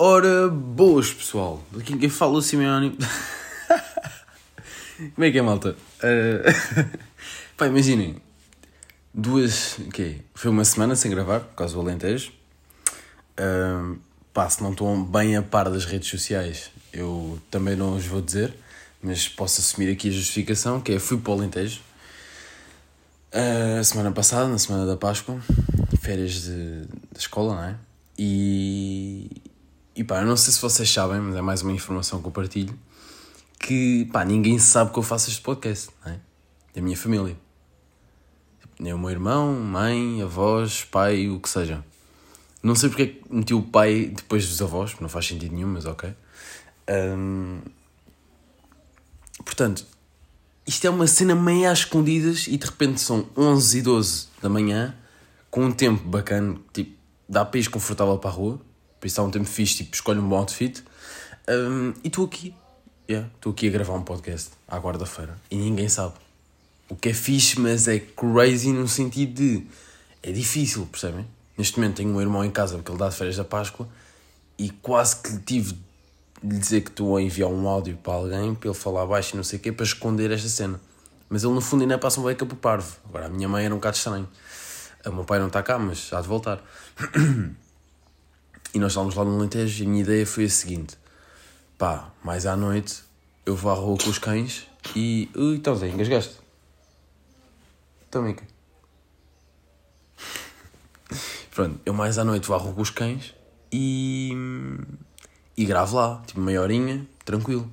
Ora, boas pessoal, aqui quem fala o Simeone. Como é que é, malta? Uh... Pá, imaginem, duas. O quê? Foi uma semana sem gravar, por causa do Alentejo. Uh... Pá, se não estão bem a par das redes sociais, eu também não os vou dizer, mas posso assumir aqui a justificação, que é fui para o Alentejo. Uh, semana passada, na semana da Páscoa, férias de, de escola, não é? E, e pá, eu não sei se vocês sabem, mas é mais uma informação que eu partilho, que pá, ninguém sabe que eu faço este podcast, não é? Da minha família. Nem o meu irmão, mãe, avós, pai, o que seja. Não sei porque é que meti o pai depois dos avós, não faz sentido nenhum, mas ok. Portanto, isto é uma cena meio às escondidas e de repente são 11 e 12 da manhã, com um tempo bacana, tipo, dá ir confortável para a rua, por isso está um tempo fixe, tipo, escolhe um bom outfit, um, e estou aqui, estou yeah, aqui a gravar um podcast à quarta-feira, e ninguém sabe. O que é fixe, mas é crazy no sentido de, é difícil, percebem? Neste momento tenho um irmão em casa porque ele dá de férias da Páscoa, e quase que tive lhe dizer que estou a enviar um áudio para alguém para ele falar baixo e não sei o quê para esconder esta cena. Mas ele no fundo ainda passa um beca para o parvo. Agora a minha mãe era um bocado estranho. O meu pai não está cá, mas há de voltar. e nós estávamos lá no Alentejo e a minha ideia foi a seguinte: pá, mais à noite eu vou à rua com os cães e. Ui, então Zé, engasgaste? Então, Mica. Pronto, eu mais à noite vou à rua com os cães e e gravo lá, tipo meia horinha, tranquilo.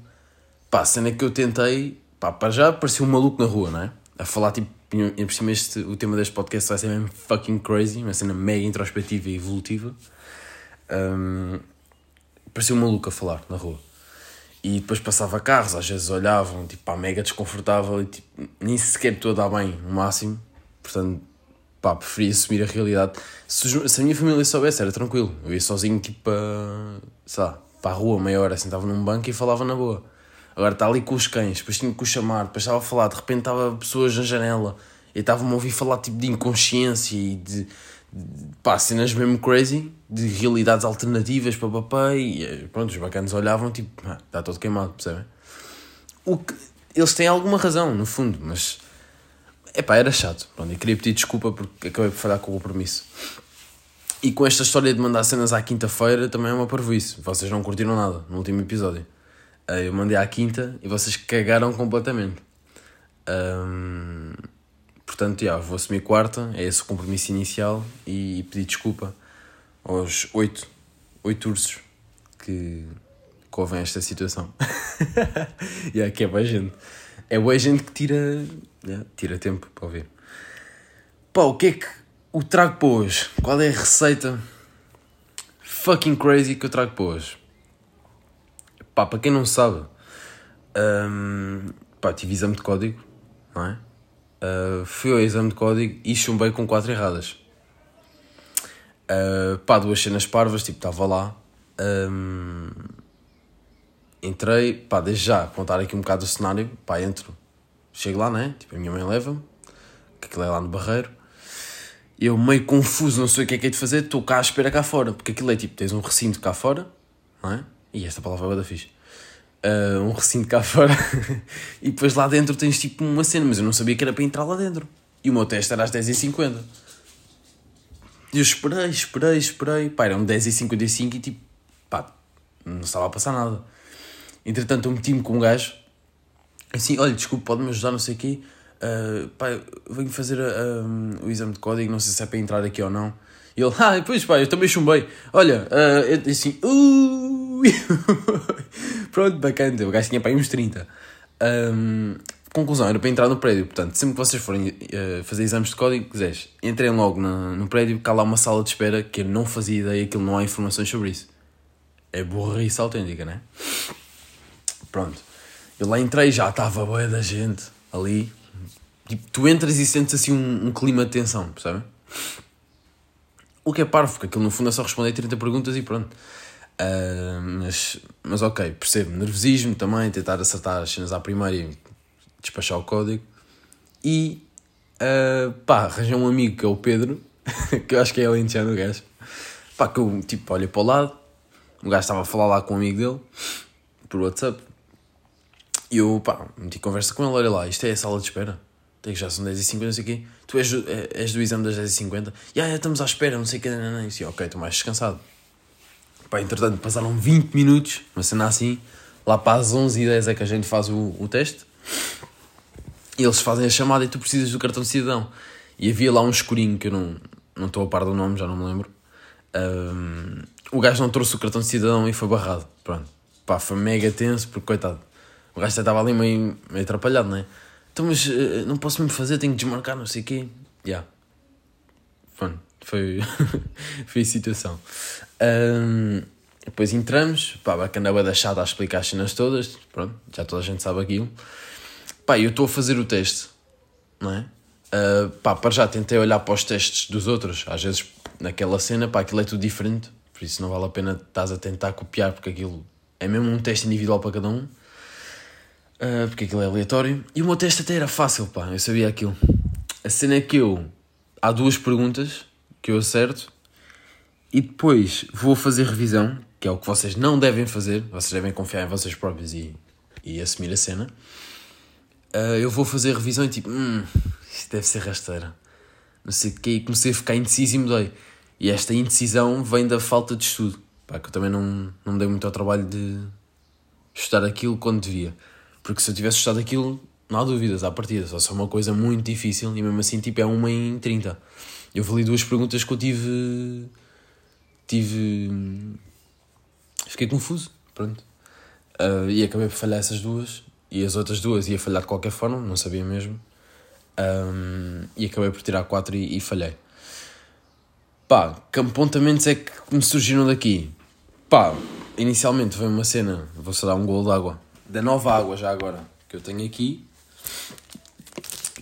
Pá, a cena que eu tentei, pá, para já parecia um maluco na rua, não é? A falar, tipo, por cima este, o tema deste podcast vai ser mesmo fucking crazy, uma cena mega introspectiva e evolutiva. Um, parecia um maluco a falar na rua. E depois passava carros, às vezes olhavam, tipo, pá, mega desconfortável e tipo, nem sequer estou a dar bem, o máximo. Portanto, pá, preferia assumir a realidade. Se, se a minha família soubesse, era tranquilo. Eu ia sozinho, tipo, para, sei lá, para a rua, meia hora, sentava num banco e falava na boa. Agora está ali com os cães, depois tinha que o chamar, depois estava a falar, de repente estava pessoas na janela e estavam-me a ouvir falar tipo de inconsciência e de pá, cenas mesmo crazy, de realidades alternativas para papai e eh, pronto, os bacanas olhavam tipo, ah, está todo queimado, percebem? O que, eles têm alguma razão, no fundo, mas é pá, era chato. Pronto, e queria pedir desculpa porque acabei por falhar com o compromisso. E com esta história de mandar cenas à quinta-feira também é uma parvoíce. Vocês não curtiram nada no último episódio. Eh, eu mandei à quinta e vocês cagaram completamente. Um, portanto, já, vou assumir quarta, é esse o compromisso inicial e pedir desculpa aos oito, oito ursos que, que esta situação. e que é boa gente. É boa gente que tira, tira tempo para ouvir. Pá, o que é que o trago para hoje. Qual é a receita fucking crazy que eu trago para hoje? Pá, para quem não sabe, um, pá, tive exame de código, não é? Uh, fui ao exame de código e chumbei com quatro erradas. Uh, pá, duas cenas parvas, tipo, estava lá. Um, entrei, pá, desde já, contar aqui um bocado o cenário, pá, entro, chego lá, né? Tipo, a minha mãe leva-me, que aquilo é lá no Barreiro eu meio confuso, não sei o que é que é de fazer, estou cá à espera cá fora, porque aquilo é tipo, tens um recinto cá fora, não é? E esta palavra é da fixe. Uh, um recinto cá fora e depois lá dentro tens tipo uma cena, mas eu não sabia que era para entrar lá dentro. E o meu teste era às 10h50. E eu esperei, esperei, esperei. Pá, eram 10h55 e tipo, pá, não estava a passar nada. Entretanto, eu meti-me com um gajo assim: olha, desculpe, pode-me ajudar, não sei o quê. Uh, pai, venho fazer uh, o exame de código, não sei se é para entrar aqui ou não. E ele, ah, pois pai, eu também chumbei. Olha, uh, eu, assim, uh, pronto, bacana, o gajo tinha para aí uns 30. Um, conclusão, era para entrar no prédio, portanto, sempre que vocês forem uh, fazer exames de código, quiseres, entrem logo no, prédio, cá lá uma sala de espera que eu não fazia ideia que não há informações sobre isso. É burrice autêntica, né? Pronto. Eu lá entrei, já estava boa da gente ali, Tipo, tu entras e sentes assim um, um clima de tensão, percebem? O que é parvo, porque aquilo no fundo é só responder 30 perguntas e pronto. Uh, mas, mas ok, percebo. Nervosismo também, tentar acertar as cenas à primeira e despachar o código. E uh, pá, arranjei um amigo que é o Pedro, que eu acho que é alentejano o gajo. Pá, que eu tipo olho para o lado, O gajo estava a falar lá com um amigo dele, por WhatsApp. E eu, pá, meti conversa com ele, olha lá, isto é a sala de espera. Tem que já são 10h50, não sei o quê. Tu és do, é- és do exame das 10h50. E ah, estamos à espera, não sei o quê. Não, não, não. E ok, estou mais descansado. Pá, entretanto, passaram 20 minutos, uma cena assim. Lá para as 11h10 é que a gente faz o, o teste. E eles fazem a chamada e tu precisas do cartão de cidadão. E havia lá um escurinho que eu não não estou a par do nome, já não me lembro. Ahm, o gajo não trouxe o cartão de cidadão e foi barrado. Pronto. Pá, foi mega tenso, porque coitado. O gajo estava ali meio, meio atrapalhado, não é? Então, mas eh, não posso mesmo fazer, tenho que desmarcar, não sei o quê. Já. Yeah. Foi, foi a situação. Ahm, depois entramos, pá, bacana da chata a explicar as cenas todas, pronto, já toda a gente sabe aquilo. Pá, eu estou a fazer o teste, não é? Uh, pá, para já tentei olhar para os testes dos outros, às vezes naquela cena, pá, aquilo é tudo diferente, por isso não vale a pena estás a tentar copiar, porque aquilo é mesmo um teste individual para cada um, uh, porque aquilo é aleatório. E o meu teste até era fácil, pá, eu sabia aquilo. A cena é que eu, há duas perguntas que eu acerto, e depois vou fazer revisão, que é o que vocês não devem fazer, vocês devem confiar em vocês próprios e, e assumir a cena. Uh, eu vou fazer revisão e tipo, hum, isto deve ser rasteira. Não sei o que, e comecei a ficar indeciso e mudei. E esta indecisão vem da falta de estudo. Pá, que eu também não, não dei muito ao trabalho de estudar aquilo quando devia. Porque se eu tivesse estudado aquilo, não há dúvidas, à partida. Só é uma coisa muito difícil e mesmo assim, tipo, é uma em 30. Eu vali duas perguntas que eu tive. Tive. Fiquei confuso, pronto. Uh, e acabei por falhar essas duas. E as outras duas ia falhar de qualquer forma, não sabia mesmo. Um, e acabei por tirar 4 e, e, falhei. Pá, que apontamentos é que me surgiram daqui? Pá, inicialmente veio uma cena, vou só dar um golo de água, da nova água já agora, que eu tenho aqui,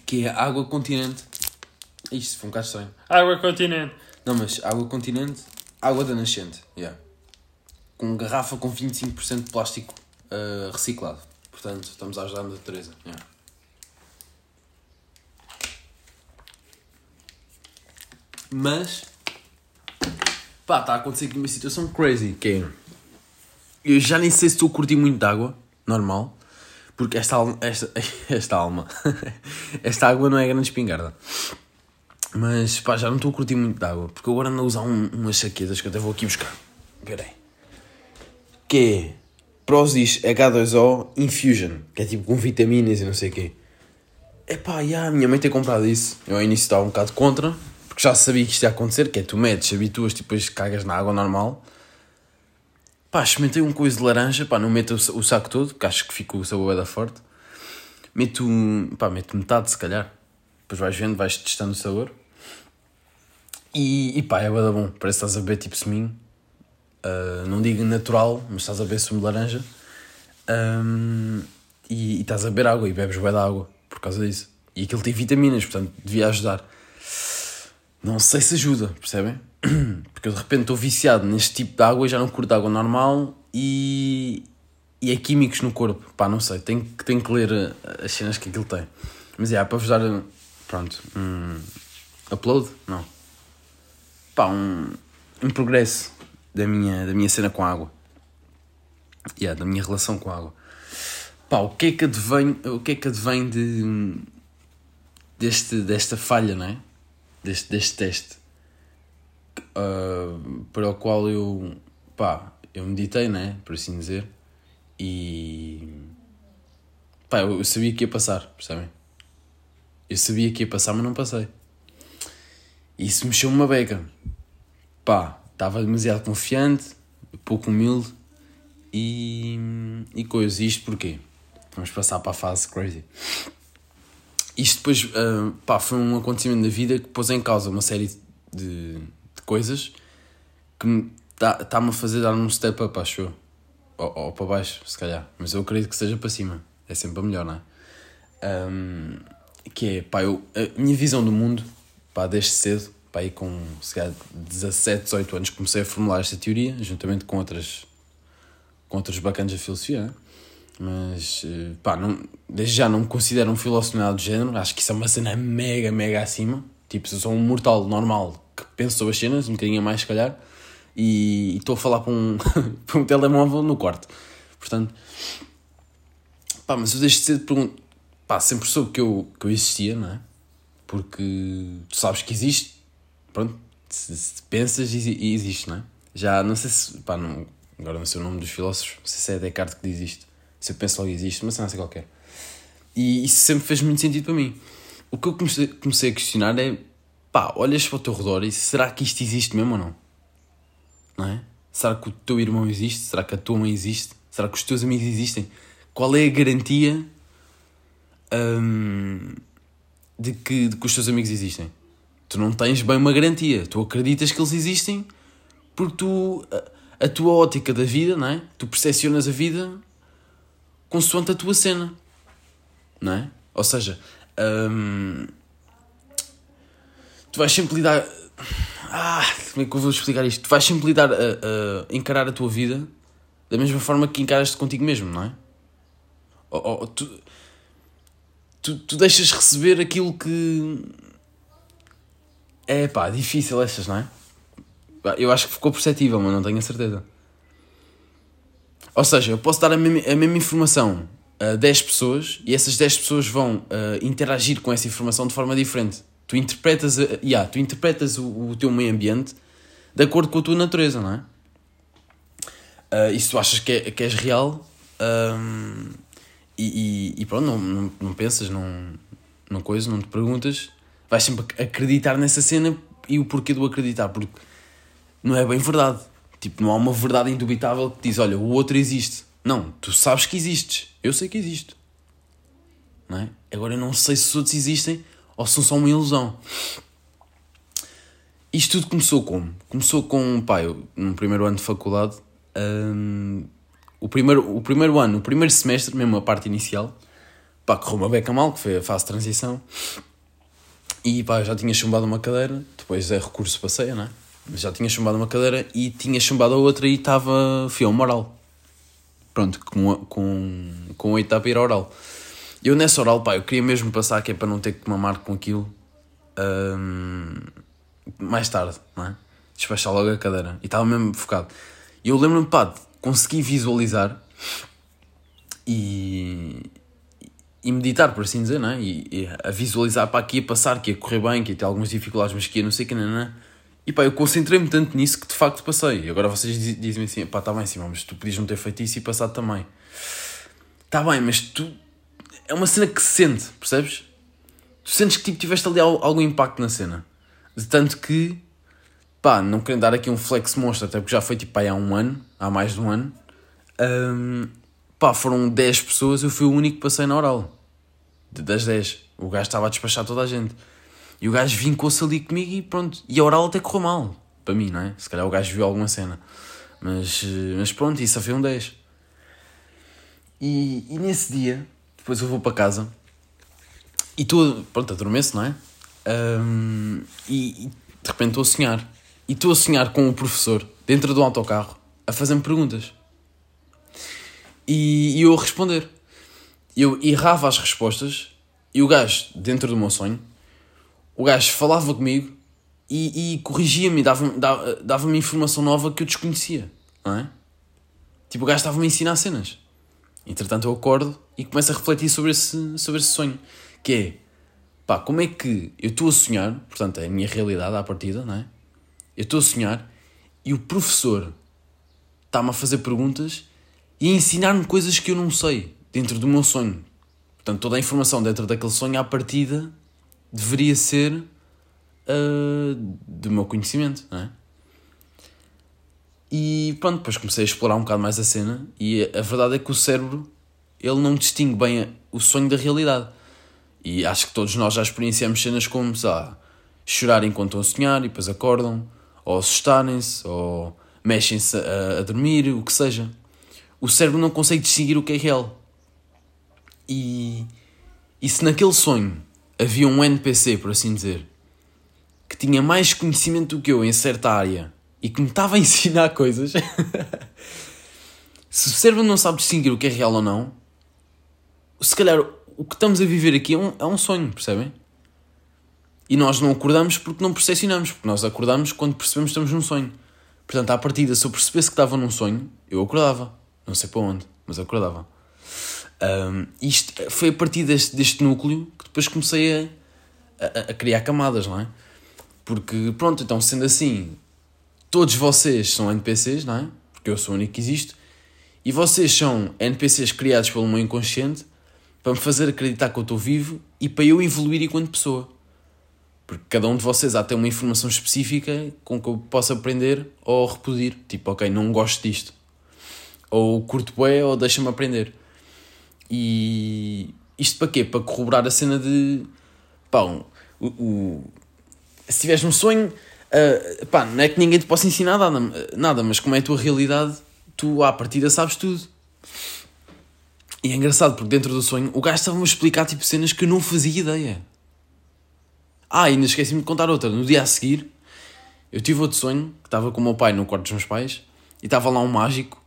que é água continente. Isto foi um bocado estranho. Água continente. Não, mas água continente, água da nascente, yeah. Com garrafa com 25% de plástico uh, reciclado. Portanto, estamos a ajudar a natureza. Yeah. Mas, pá, está a acontecer aqui uma situação crazy, que é... Eu já nem sei se estou a curtir muito de água, normal, porque esta alma, esta, esta alma, esta água não é grande espingarda. Mas, pá, já não estou a curtir muito de água, porque agora ando a usar um, umas saquetas que eu até vou aqui buscar. Espera aí. Que é Prozis H2O Infusion, que é tipo com vitaminas e não sei o quê. Epá, yeah, a minha mãe tem comprado isso. Eu ao início estava um bocado contra, porque já sabia que isto ia acontecer, que é tu metes, habituas, depois cagas na água normal. Pá, experimentei um coisa de laranja, pá, não meto o saco todo, porque acho que fica o sabor da forte. Meto, pá, meto metade se calhar. Depois vais vendo, vais testando o sabor. E, e pá, é da bom, parece que estás a beber tipo seminho. Uh, não digo natural, mas estás a beber sumo de laranja. Um, e, e, estás a beber água e bebes bué água por causa disso. E aquilo tem vitaminas, portanto devia ajudar. Não sei se ajuda, percebem? Porque eu de repente estou viciado neste tipo de água e já não curto água normal e, e é químicos no corpo. Pá, não sei, tenho, tenho que ler uh, as cenas que aquilo tem. Mas é, para vos dar, pronto, um upload? Não. Pá, um, um progresso da minha, da minha cena com a água. Yeah, da minha relação com a água. Pá, o que é que advém, o que é que advém de, deste, desta falha, não é? deste, deste teste uh, para o qual eu pá, eu meditei, né? Por assim dizer, e pá, eu, sabia que ia passar, percebem? Eu sabia que ia passar, mas não passei. Isso mexeu-me uma beca. Pá, estava demasiado confiante, pouco humilde e, e coisas. Isto porquê? Vamos passar para a fase crazy isto depois uh, pá, foi um acontecimento da vida que pôs em causa uma série de, de coisas que me está-me tá a fazer dar um step up, acho eu. Ou, ou, para baixo, se calhar. Mas eu acredito que seja para cima. É sempre a melhor, não é? Um, que é, pá, eu, a minha visão do mundo, pá, desde cedo, pá, aí com, se calhar, 17, 18 anos, comecei a formular esta teoria, juntamente com outras, com outros bacanas da filosofia, né? Mas, eh, pá, não, desde já não me considero um filósofo nada do género. Acho que isso é uma cena mega, mega acima. Tipo, se eu sou um mortal normal que penso sobre as cenas, um bocadinho a mais, se calhar. e estou a falar para um, para um telemóvel no quarto. Portanto, pá, mas eu deixo de ser de perguntar. Pá, sempre soube que eu, que eu existia, não é? Porque tu sabes que existe, pronto, se, se pensas e existe, não é? Já, não sei se, pá, não, agora não sei o nome dos filósofos, não sei se é Descartes que diz isto, se eu penso logo existe, mas não sei qualquer. E isso sempre fez muito sentido para mim. O que eu comecei, comecei a questionar é, pá, olhas para o teu redor e será que isto existe mesmo ou não? Não é? Será que o teu irmão existe? Será que a tua mãe existe? Será que os teus amigos existem? Qual é a garantia hum, de, que, de que os teus amigos existem? Tu não tens bem uma garantia. Tu acreditas que eles existem porque tu, a, a tua ótica da vida, não é? Tu percepcionas a vida consoante a tua cena, não é? Ou seja, hum, tu vais sempre lidar. Ah, como é que eu vou explicar isto? Tu vais sempre lidar a, a encarar a tua vida da mesma forma que encaras-te contigo mesmo, não é? Ou, ou, tu, tu, tu deixas receber aquilo que. É pá, difícil estas, não é? Eu acho que ficou perceptível, mas não tenho a certeza. Ou seja, eu posso dar a mesma, a mesma informação a 10 pessoas e essas 10 pessoas vão uh, interagir com essa informação de forma diferente. Tu interpretas, a, yeah, tu interpretas o, o teu meio ambiente de acordo com a tua natureza, não é? Uh, e se tu achas que, é, que és real um, e, e, e, pronto, não, não, não pensas, não, não coisa, não te perguntas, vais sempre acreditar nessa cena e o porquê do acreditar, porque não é bem verdade. Tipo, não há uma verdade indubitável que diz, olha, o outro existe. Não, tu sabes que existes. Eu sei que existo. Não é? Agora eu não sei se os outros existem ou se são só uma ilusão. Isto tudo começou como? Começou com, eu, no primeiro ano de faculdade, hum, o, primeiro, o primeiro ano, o primeiro semestre, mesmo a parte inicial, pá, correu uma beca mal, que foi a fase de transição, e pá, já tinha chumbado uma cadeira, depois é recurso passeia, não é? já tinha chumbado uma cadeira e tinha chumbado a outra e estava. fui ao moral. Pronto, com, com, com oito etapa ir oral. Eu nessa oral, pá, eu queria mesmo passar, que é para não ter que mamar com aquilo um, mais tarde, não é? Despachar logo a cadeira. E estava mesmo focado. E eu lembro-me, pá, de conseguir visualizar e, e meditar, por assim dizer, não é? E, e a visualizar, pá, que ia passar, que ia correr bem, que ia ter algumas dificuldades, mas que ia não sei o que, não, não. E pá, eu concentrei-me tanto nisso que de facto passei. E agora vocês dizem assim: pá, está bem, sim, mas tu podias não ter feito isso e passado também. Está bem, mas tu. É uma cena que se sente, percebes? Tu sentes que tipo, tiveste ali algum impacto na cena. De tanto que. Pá, não querendo dar aqui um flex monstro, até porque já foi tipo pá, há um ano, há mais de um ano. Um, pá, foram 10 pessoas, eu fui o único que passei na oral. Das 10. O gajo estava a despachar toda a gente. E o gajo vincou-se ali comigo e pronto. E a oral até correu mal. Para mim, não é? Se calhar o gajo viu alguma cena. Mas, eh, mas pronto, isso foi um 10. E, e nesse dia, depois eu vou para casa e estou, pronto, adormeço, não é? Um, e, e, de repente estou a sonhar. E estou a sonhar com o professor dentro do autocarro a fazer-me perguntas. E, e eu a responder. Eu errava as respostas e o gajo, dentro do meu sonho, o gajo falava comigo e, e corrigia-me, dava-me dava, dava informação nova que eu desconhecia, não é? Tipo, o gajo estava-me a ensinar cenas. Entretanto, eu acordo e começo a refletir sobre esse, sobre esse sonho, que é, pá, como é que eu estou a sonhar, portanto, é a minha realidade à partida, não é? Eu estou a sonhar e o professor está-me a fazer perguntas e a ensinar-me coisas que eu não sei dentro do meu sonho. Portanto, toda a informação dentro daquele sonho à partida deveria ser uh, do meu conhecimento, não é? E pronto, depois comecei a explorar um bocado mais a cena e a verdade é que o cérebro ele não distingue bem o sonho da realidade. E acho que todos nós já experienciamos cenas como, sei chorar enquanto estão a sonhar e depois acordam, ou assustarem-se, ou mexem-se a, a, dormir, o que seja. O cérebro não consegue distinguir o que é real. E, e se naquele sonho havia um NPC, por assim dizer, que tinha mais conhecimento do que eu em certa área e que me estava a ensinar coisas. se o cérebro não sabe distinguir o que é real ou não, se calhar o que estamos a viver aqui é um, é um sonho, percebem? E nós não acordamos porque não percepcionamos, porque nós acordamos quando percebemos que estamos num sonho. Portanto, à partida, se eu percebesse que estava num sonho, eu acordava. Não sei para onde, mas acordava. Um, isto foi a partir deste, deste núcleo que depois comecei a, a, a, criar camadas, não é? Porque, pronto, então sendo assim, todos vocês são NPCs, não é? Porque eu sou o único que existe, e vocês são NPCs criados pelo meu inconsciente para me fazer acreditar que eu estou vivo e para eu evoluir enquanto pessoa. Porque cada um de vocês há até uma informação específica com que eu possa aprender ou repudir. Tipo, ok, não gosto disto. Ou curto bué ou deixa-me aprender. E isto para quê? Para corroborar a cena de. Pá, o, o se tiveres um sonho, uh, pá, não é que ninguém te possa ensinar nada, nada, mas como é a tua realidade, tu à partida sabes tudo. E é engraçado porque dentro do sonho o gajo estava-me a explicar tipo cenas que eu não fazia ideia. Ah, ainda esqueci-me de contar outra. No dia a seguir, eu tive outro sonho que estava com o meu pai no quarto dos meus pais e estava lá um mágico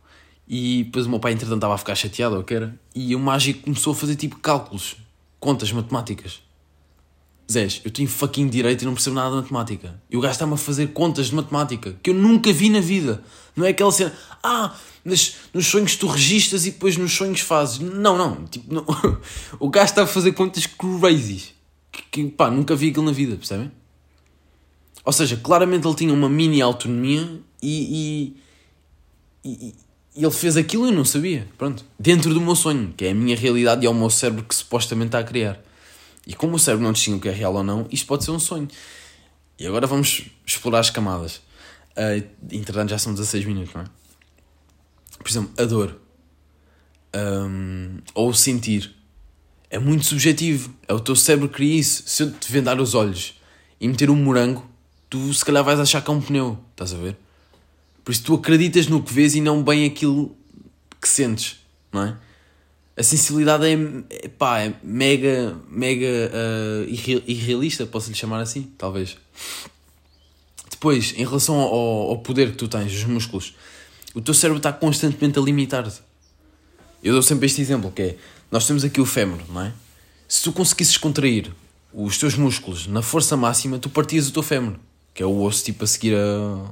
e depois o meu pai entretanto estava a ficar chateado, ou que era, e o mágico começou a fazer tipo cálculos, contas matemáticas. Zés, eu tenho fucking direito e não percebo nada de matemática. E o gajo está-me a fazer contas de matemática que eu nunca vi na vida. Não é aquela cena, ah, nos sonhos tu registas e depois nos sonhos fazes. Não, não. Tipo, não. o gajo está a fazer contas crazy. Que, que pá, nunca vi aquilo na vida, percebem? Ou seja, claramente ele tinha uma mini autonomia e, e, e, e ele fez aquilo e eu não sabia. Pronto. Dentro do meu sonho, que é a minha realidade e é o meu cérebro que supostamente está a criar. E como o cérebro não distingue o que é real ou não, isto pode ser um sonho. E agora vamos explorar as camadas. Uh, entretanto, já são 16 minutos, não é? Por exemplo, a dor. Um, ou sentir. É muito subjetivo. É o teu cérebro que cria isso. Se eu te vendar os olhos e meter um morango, tu se calhar vais achar que é um pneu. Estás a ver? Por isso tu acreditas no que vês e não bem aquilo que sentes, não é? a sensibilidade é, pá, é mega, mega uh, irrealista, posso lhe chamar assim, talvez. Depois, em relação ao, ao poder que tu tens, os músculos, o teu cérebro está constantemente a limitar-te. Eu dou sempre este exemplo, que é, nós temos aqui o fémur, não é? Se tu conseguisses contrair os teus músculos na força máxima, tu partias o teu fémur, que é o osso tipo a seguir a,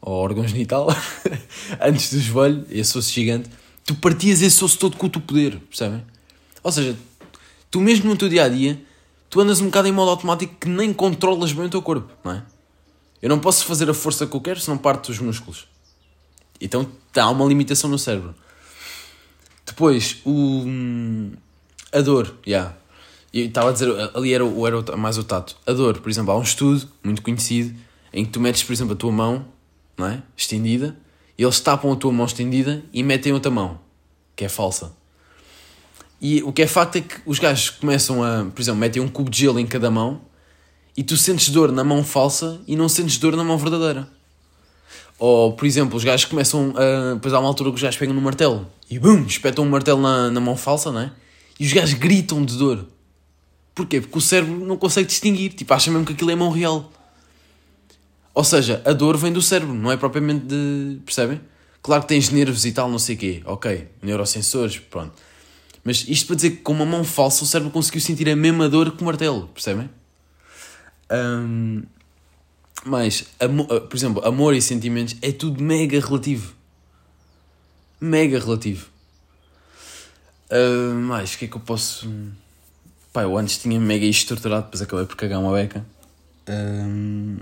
ao órgão genital, antes do joelho, esse osso gigante tu partias esse osso todo com o teu poder, percebem? Ou seja, tu mesmo no teu dia a dia, tu andas um bocado em modo automático que nem controlas bem o teu corpo, não é? Eu não posso fazer a força que eu quero se não parto os músculos. Então há uma limitação no cérebro. Depois, o, a dor, já. Yeah. Estava a dizer, ali era, era mais o tato. A dor, por exemplo, há um estudo muito conhecido em que tu metes, por exemplo, a tua mão, não é? Estendida, eles tapam a tua mão estendida e metem outra mão, que é falsa. E o que é facto é que os gajos começam a, por exemplo, metem um cubo de gelo em cada mão e tu sentes dor na mão falsa e não sentes dor na mão verdadeira. Ou, por exemplo, os gajos começam a. Depois há uma altura que os gajos pegam no martelo e bum, espetam um martelo na, na mão falsa, não é? E os gajos gritam de dor. Porquê? Porque o cérebro não consegue distinguir, tipo, acha mesmo que aquilo é mão real. Ou seja, a dor vem do cérebro, não é propriamente de. Percebem? Claro que tens nervos e tal, não sei o quê. Ok, neurosensores, pronto. Mas isto para dizer que com uma mão falsa o cérebro conseguiu sentir a mesma dor que o martelo, percebem? Um, mas, por exemplo, amor e sentimentos é tudo mega relativo. Mega relativo. Uh, mais, o que é que eu posso. Pá, eu antes tinha mega estruturado, depois acabei por cagar uma beca. Um,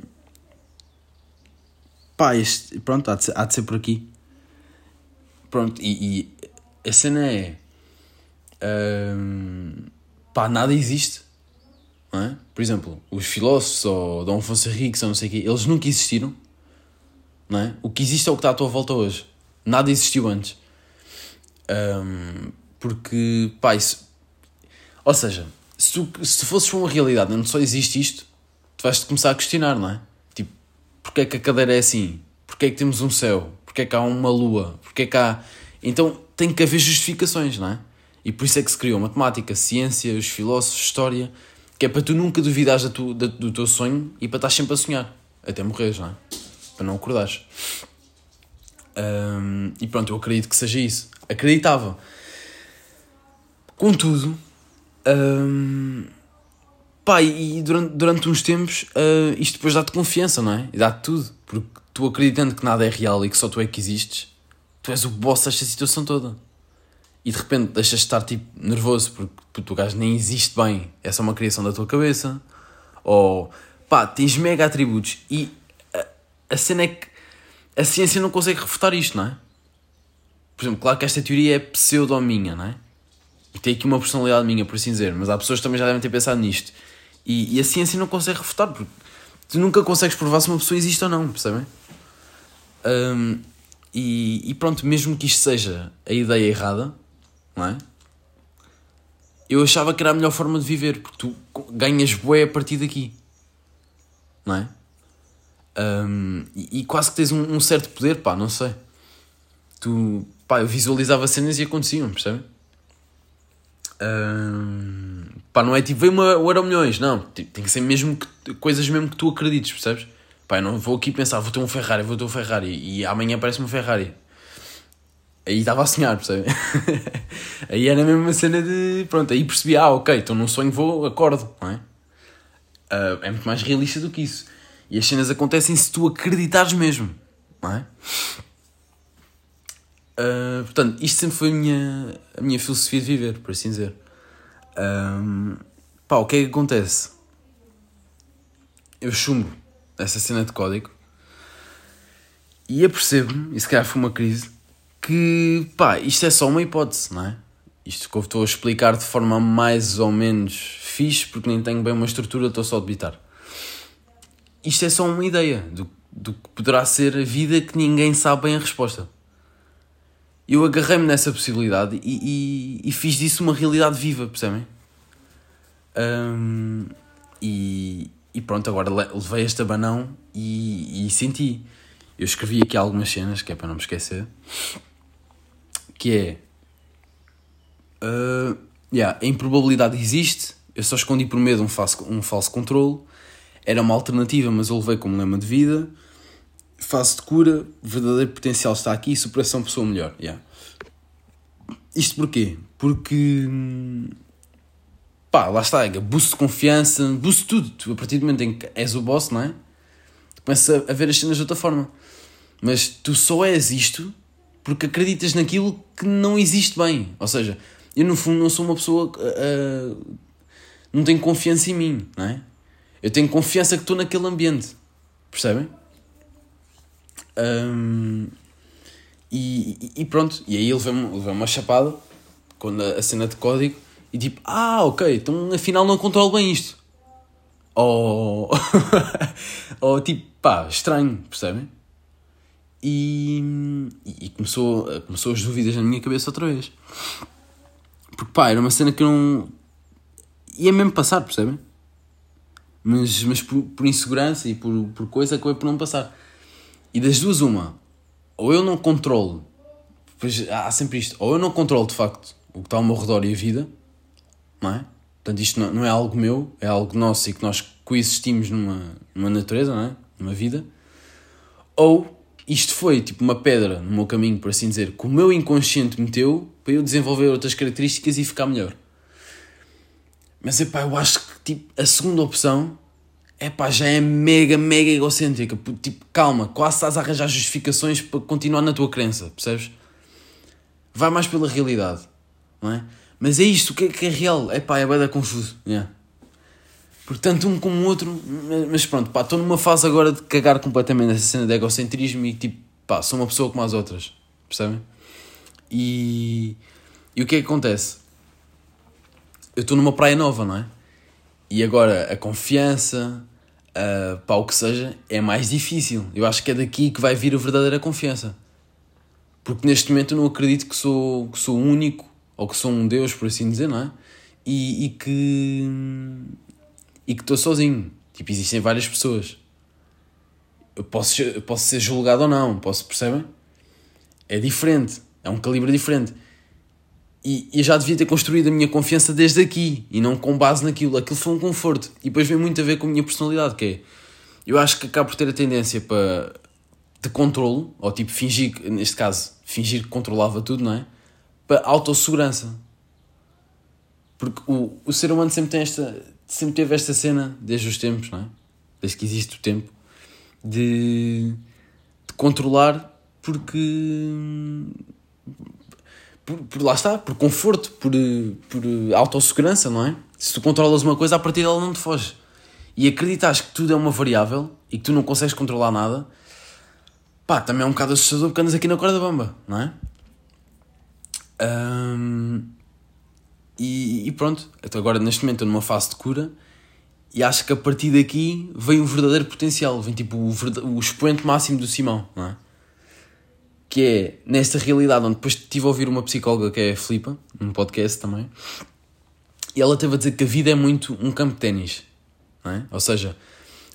pá, este, pronto, há de, ser, há de ser por aqui. Pronto, e, e a cena é. Um, pá, nada existe. É? Por exemplo, os filósofos ou Dom Afonso Henriques ou não sei o quê, eles nunca existiram. Não é? O que existe é o que está à tua volta hoje. Nada existiu antes. Um, porque, pá, isso. Ou seja, se tu se fosses uma realidade onde só existe isto, tu vais-te começar a questionar, não é? porque é que a cadeira é assim? Porque é que temos um céu? Porque é que há uma lua? Porque é que há... Então tem que haver justificações, não é? E por isso é que se criou matemática, ciência, os filósofos, história, que é para tu nunca duvidares da tu, da, do teu sonho e para estar sempre a sonhar, até morreres, não é? Para não acordares. Um, e pronto, eu acredito que seja isso. Acreditava. Contudo, um, Pá, e durante, durante uns tempos uh, isto depois dá-te confiança, não é? E dá-te tudo. Porque tu acreditando que nada é real e que só tu é que existes, tu és o boss desta situação toda. E de repente deixas de estar tipo nervoso porque o gajo nem existe bem, é só uma criação da tua cabeça. Ou pá, tens mega atributos e a, a cena é que a ciência não consegue refutar isto, não é? Por exemplo, claro que esta teoria é pseudo-minha, não é? E tem aqui uma personalidade minha, por assim dizer, mas há pessoas que também já devem ter pensado nisto. E, e a ciência não consegue refutar, porque tu nunca consegues provar se uma pessoa existe ou não, percebem? Um, e, e, pronto, mesmo que isto seja a ideia errada, não é? Eu achava que era a melhor forma de viver, porque tu ganhas bué a partir daqui, não é? Um, e, e, quase que tens um, um, certo poder, pá, não sei. Tu, pá, eu visualizava cenas e aconteciam, percebem? Um, pá, não é tipo, veio uma, o Euro Milhões, não. Tem que ser mesmo que, coisas mesmo que tu acredites, percebes? Pá, eu não vou aqui pensar, vou ter um Ferrari, vou ter um Ferrari e amanhã aparece um Ferrari. Aí estava a sonhar, percebe? aí era mesmo uma cena de. Pronto, aí percebi, ah, ok, então num sonho vou, acordo, não é? Uh, é muito mais realista do que isso. E as cenas acontecem se tu acreditares mesmo, não é? Uh, portanto, isto sempre foi a minha, a minha filosofia de viver, por assim dizer. Um, pá, o que é que acontece? Eu chumbo essa cena de código e apercebo-me, e se calhar foi uma crise, que pá, isto é só uma hipótese, não é? Isto que eu estou a explicar de forma mais ou menos fixe, porque nem tenho bem uma estrutura, estou só a debitar. Isto é só uma ideia do, do que poderá ser a vida que ninguém sabe bem a resposta eu agarrei-me nessa possibilidade e, e, e, fiz disso uma realidade viva, percebem? Um, e, e pronto, agora levei este abanão e, e senti. Eu escrevi aqui algumas cenas, que é para não me esquecer, que é... Uh, yeah, a improbabilidade existe, eu só escondi por medo um falso, um falso controle, era uma alternativa, mas eu levei como lema de vida fase de cura, verdadeiro potencial está aqui, superação pessoa melhor. Yeah. Isto porquê? Porque pá, lá está, é boost de confiança, boost de tudo. Tu, a partir do momento em que és o boss, não é? Tu começas a ver as cenas de outra forma. Mas tu só és isto porque acreditas naquilo que não existe bem. Ou seja, eu no fundo não sou uma pessoa. Uh, uh, não tenho confiança em mim, não é? Eu tenho confiança que estou naquele ambiente. Percebem? Um, e, e, pronto, e aí ele levou uma chapada quando a, a, cena de código e tipo, ah, ok, então afinal não controlo bem isto. Ou, ou tipo, pá, estranho, percebem? E começou, começou as dúvidas na minha cabeça outra vez. Porque pá, era uma cena que eu não. ia mesmo passar, percebem? Mas, mas por, por insegurança e por, por coisa acabei por não passar. E das duas, uma. Ou eu não controlo. Pois há sempre isto. Ou eu não controlo de facto o que está ao meu redor e a vida. Não é? Portanto, isto não, não é algo meu, é algo nosso e que nós coexistimos numa, numa natureza, não é? Numa vida. Ou isto foi tipo uma pedra no meu caminho, por assim dizer, que o meu inconsciente meteu para eu desenvolver outras características e ficar melhor. Mas epá, eu acho que tipo, a segunda opção é pá, já é mega, mega egocêntrica. Tipo, calma, quase estás a arranjar justificações para continuar na tua crença, percebes? Vai mais pela realidade, não é? Mas é isto, o que é, que é real? É pá, é bem confuso, yeah. Portanto, um como o outro, mas pronto, pá, estou numa fase agora de cagar completamente essa cena de egocentrismo e tipo, pá, sou uma pessoa como as outras, percebem? E, e o que é que acontece? Eu estou numa praia nova, não é? E agora a confiança, uh, pá, o que seja, é mais difícil. Eu acho que é daqui que vai vir a verdadeira confiança. Porque neste momento eu não acredito que sou, que sou único, ou que sou um Deus, por assim dizer, não é? E, e que. E que estou sozinho. Tipo, existem várias pessoas. Eu posso, eu posso ser julgado ou não, posso, percebem? É diferente, é um calibre diferente. E, e já devia ter construído a minha confiança desde aqui e não com base naquilo. Aquilo foi um conforto. E depois vem muito a ver com a minha personalidade, que é. Eu acho que acabo por ter a tendência para. de controlo, ou tipo fingir, neste caso, fingir que controlava tudo, não é? Para autossegurança. Porque o, o ser humano sempre tem esta. Sempre teve esta cena, desde os tempos, não é? Desde que existe o tempo, de. controlar porque. Por, por, lá está, por conforto, por, por autossegurança, não é? Se tu controlas uma coisa, a partir dela não te foge. E acreditas que tudo é uma variável e que tu não consegues controlar nada, pá, também é um bocado assustador porque andas aqui na corda bamba, não é? Um, e, e, pronto, agora neste momento estou numa fase de cura e acho que a partir daqui vem o verdadeiro potencial, vem tipo o, o expoente máximo do Simão, não é? Que é nesta realidade onde depois estive a ouvir uma psicóloga que é a Filipa, num podcast também, e ela teve a dizer que a vida é muito um campo de ténis, não é? Ou seja,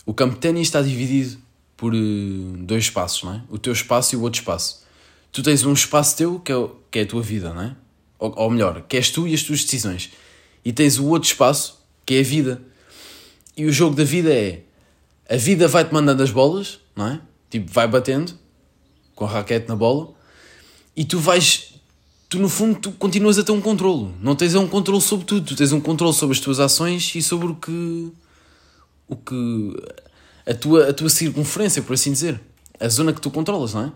o campo de ténis está dividido por uh, dois espaços, não é? O teu espaço e o outro espaço. Tu tens um espaço teu que é, que é a tua vida, não é? Ou, ou melhor, que és tu e as tuas decisões. E tens o outro espaço que é a vida e o jogo da vida é a vida vai-te mandando as bolas, não é? Tipo, vai batendo com a raquete na bola e tu vais, tu no fundo, tu continuas a ter um controlo. Não tens um controle sobre tudo, tu tens um controle sobre as tuas ações e sobre o que. o que. a tua, a tua circunferência, por assim dizer. A zona que tu controlas, não é?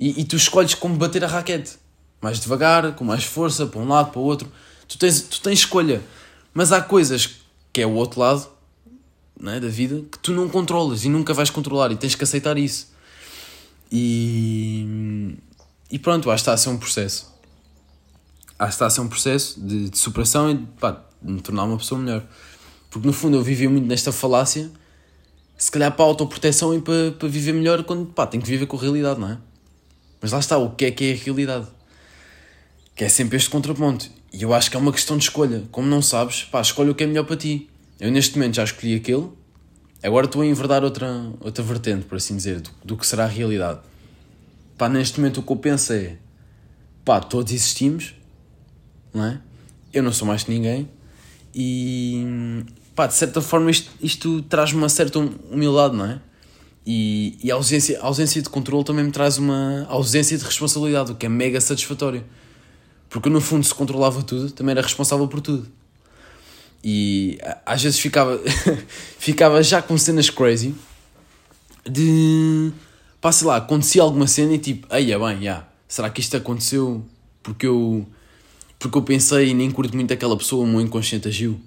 E, e tu escolhes como bater a raquete. Mais devagar, com mais força, para um lado, para o outro. Tu tens, tu tens escolha. Mas há coisas que é o outro lado é, da vida que tu não controlas e nunca vais controlar e tens que aceitar isso. E, e pronto, acho que está a ser um processo. Acho que está a ser um processo de, de superação e pá, de me tornar uma pessoa melhor. Porque no fundo eu vivi muito nesta falácia, se calhar para a autoproteção e para, para viver melhor quando pá, tenho que viver com a realidade, não é? Mas lá está, o que é que é a realidade? Que é sempre este contraponto. E eu acho que é uma questão de escolha. Como não sabes, pá, escolhe o que é melhor para ti. Eu neste momento já escolhi aquele, agora estou a enverdar outra, outra vertente, por assim dizer, do, do que será a realidade. Pá, neste momento o que eu penso é, pá, todos existimos, não é? Eu não sou mais que ninguém e, pá, de certa forma isto, isto traz-me uma certa humildade, não é? E, e a, ausência, a ausência de controle também me traz uma ausência de responsabilidade, o que é mega satisfatório. Porque no fundo, se controlava tudo, também era responsável por tudo. E às vezes ficava, ficava já com cenas crazy de pá, sei lá, acontecia alguma cena e tipo, aí é bem, já, será que isto aconteceu porque eu porque eu pensei e nem curto muito aquela pessoa, o meu inconsciente agiu?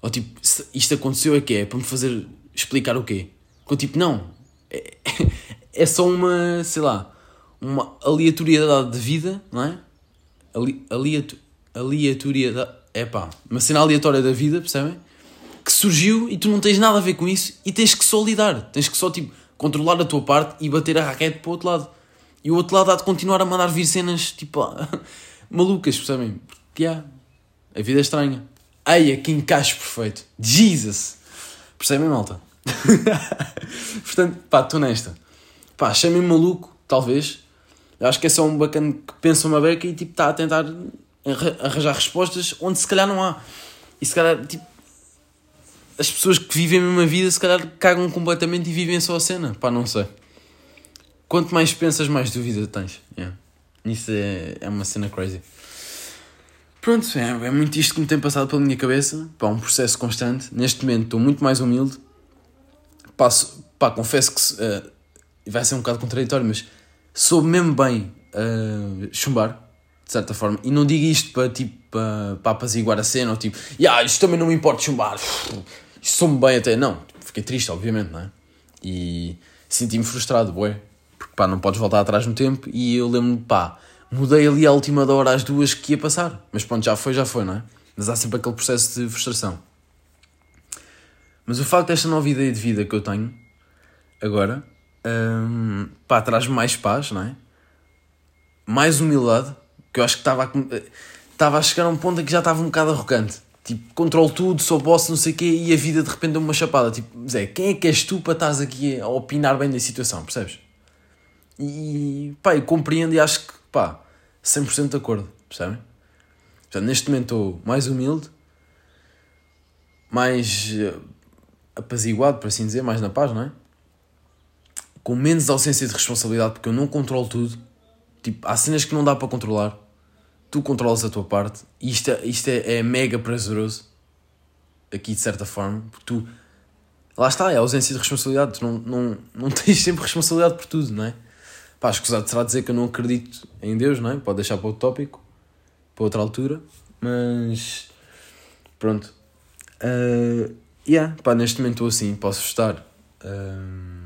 Ou tipo, isto aconteceu é que é para me fazer explicar o quê? Eu tipo, não, é, é só uma, sei lá, uma aleatoriedade de vida, não é? Ali, aleatoriedade é pá, uma cena aleatória da vida, percebem? Que surgiu e tu não tens nada a ver com isso e tens que só lidar. Tens que só, tipo, controlar a tua parte e bater a raquete para o outro lado. E o outro lado há de continuar a mandar vir cenas, tipo, malucas, percebem? Porque, yeah, a vida é estranha. Eia, que encaixe perfeito. Jesus! Percebem, malta? Portanto, pá, estou nesta. Pá, chamem-me maluco, talvez. Eu acho que é só um bacana que pensa uma beca e, tipo, está a tentar arranjar respostas onde se calhar não há. E se calhar, tipo, as pessoas que vivem a mesma vida se calhar cagam completamente e vivem só a cena. Pá, não sei. Quanto mais pensas, mais dúvida tens. Yeah. Isso é, é uma cena crazy. Pronto, é, é muito isto que me tem passado pela minha cabeça. Pá, um processo constante. Neste momento estou muito mais humilde. Passo, pá, confesso que uh, vai ser um bocado contraditório, mas soube mesmo bem uh, chumbar de certa forma. E não digo isto para, tipo, para, para apaziguar a cena, ou tipo, yeah, isto também não me importa chumbar, isto sou-me bem até. Não, fiquei triste, obviamente, não é? E senti-me frustrado, boé, porque pá, não podes voltar atrás no tempo. E eu lembro-me, pá, mudei ali à última da hora às duas que ia passar, mas pronto, já foi, já foi, não é? Mas há sempre aquele processo de frustração. Mas o facto desta nova ideia de vida que eu tenho agora, hum, pá, traz-me mais paz, não é? Mais humildade que eu acho que estava a, estava a chegar a um ponto em que já estava um bocado arrogante. Tipo, controlo tudo, sou boss, não sei o quê, e a vida de repente deu uma chapada. Tipo, Zé, quem é que és tu para estás aqui a opinar bem da situação, percebes? E pá, eu compreendo e acho que, pá, 100% de acordo, percebem? Portanto, neste momento estou mais humilde, mais uh, apaziguado, por assim dizer, mais na paz, não é? Com menos ausência de responsabilidade, porque eu não controlo tudo Tipo, há cenas que não dá para controlar. Tu controlas a tua parte. E isto, é, isto é, é mega prazeroso. Aqui, de certa forma. Porque tu... lá está, é a ausência de responsabilidade. Tu não, não, não tens sempre responsabilidade por tudo, não é? Pá, escusado será dizer que eu não acredito em Deus, não é? Pode deixar para outro tópico, para outra altura, mas pronto. Uh, yeah, pá, neste momento estou assim, posso estar uh,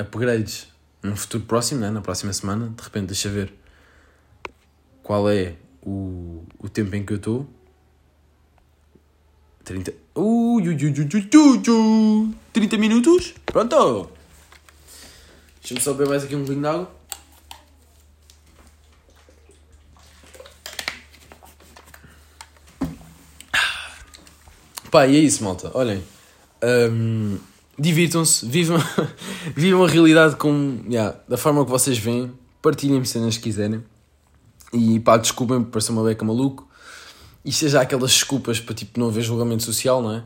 upgrades num futuro próximo, né? na próxima semana, de repente deixa ver qual é o, o tempo em que eu estou. 30. Ui, ui, ui, ui, ui, ui, 30 minutos? Pronto! Deixa-me só beber mais aqui um bolinho de água. Pá, e é isso, malta. Olhem. Um, Divirtam-se, vivam, vivam a realidade com, yeah, da forma que vocês veem. Partilhem-me cenas que quiserem. E pá, desculpem por parecer uma beca maluco. E seja aquelas desculpas para tipo não haver julgamento social, não é?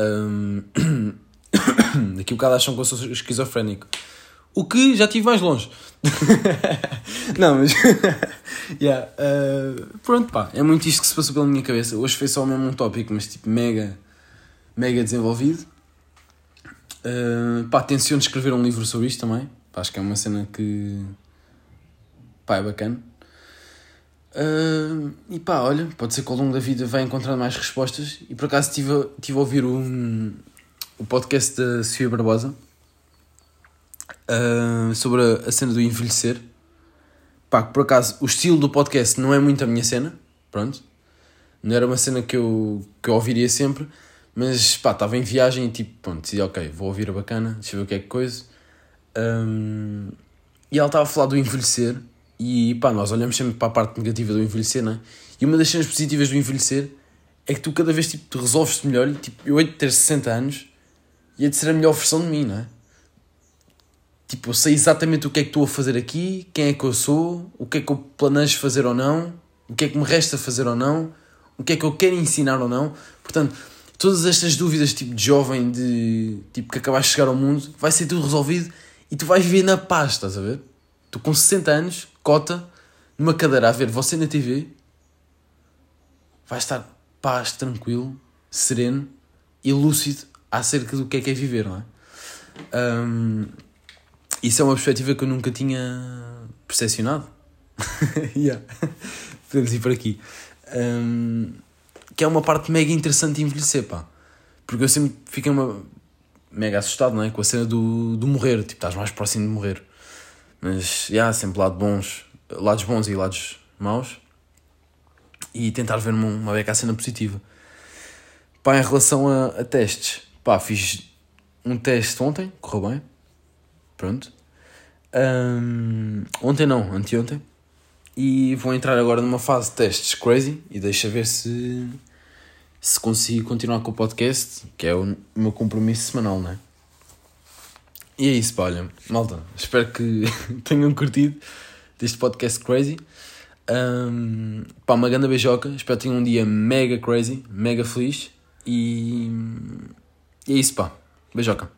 Um, daqui a um bocado acham que eu sou esquizofrénico. O que já estive mais longe. não, mas. yeah, uh, pronto, pá. É muito isto que se passou pela minha cabeça. Hoje foi só mesmo um tópico, mas tipo mega. mega desenvolvido. Uh, pá, tenciono escrever um livro sobre isto também. Pá, acho que é uma cena que. pá, é bacana. Uh, e pá, olha, pode ser que ao longo da vida vai encontrando mais respostas. E por acaso estive a, tive a ouvir o, o podcast da Sofia Barbosa uh, sobre a, a, cena do envelhecer. Pá, por acaso o estilo do podcast não é muito a minha cena, pronto. Não era uma cena que eu, que eu ouviria sempre, mas pá, estava em viagem e tipo, pronto, decidi, ok, vou ouvir a bacana, deixa eu ver o que é que coisa. Um, e ela estava a falar do envelhecer e pá, nós olhamos sempre para a parte negativa do envelhecer, não é? E uma das cenas positivas do envelhecer é que tu cada vez tipo, resolves-te melhor e tipo, eu hei de ter 60 anos e hei de ser a melhor versão de mim, não é? Tipo, eu sei exatamente o que é que estou a fazer aqui, quem é que eu sou, o que é que eu planejo fazer ou não, o que é que me resta fazer ou não, o que é que eu quero ensinar ou não. Portanto, todas estas dúvidas tipo de jovem, de tipo que acabaste de chegar ao mundo, vai ser tudo resolvido e tu vais viver na paz, estás a ver? Tu com 60 anos, cota, numa cadeira a ver você na TV, vais estar paz, tranquilo, sereno e lúcido acerca do que é que é viver, não é? Um, isso é uma perspectiva que eu nunca tinha percepcionado. yeah. Podemos ir por aqui. Um, que é uma parte mega interessante de envelhecer, pá. Porque eu sempre fiquei uma, mega assustado, não é? Com a cena do, do morrer, tipo, estás mais próximo de morrer. Mas, já, yeah, sempre lado bons, lados bons e lados maus. E tentar ver uma, beca a cena positiva. Pá, em relação a, a testes, pá, fiz um teste ontem, correu bem. Pronto. Um, ontem não, anteontem. E vou entrar agora numa fase de testes crazy e deixa ver se, se consigo continuar com o podcast, que é o meu compromisso semanal, não é? E é isso, pá, olha, malta. Espero que tenham curtido deste podcast crazy. Um, pá, uma grande beijoca. Espero que tenham um dia mega crazy, mega feliz. E, e é isso, pá. Beijoca.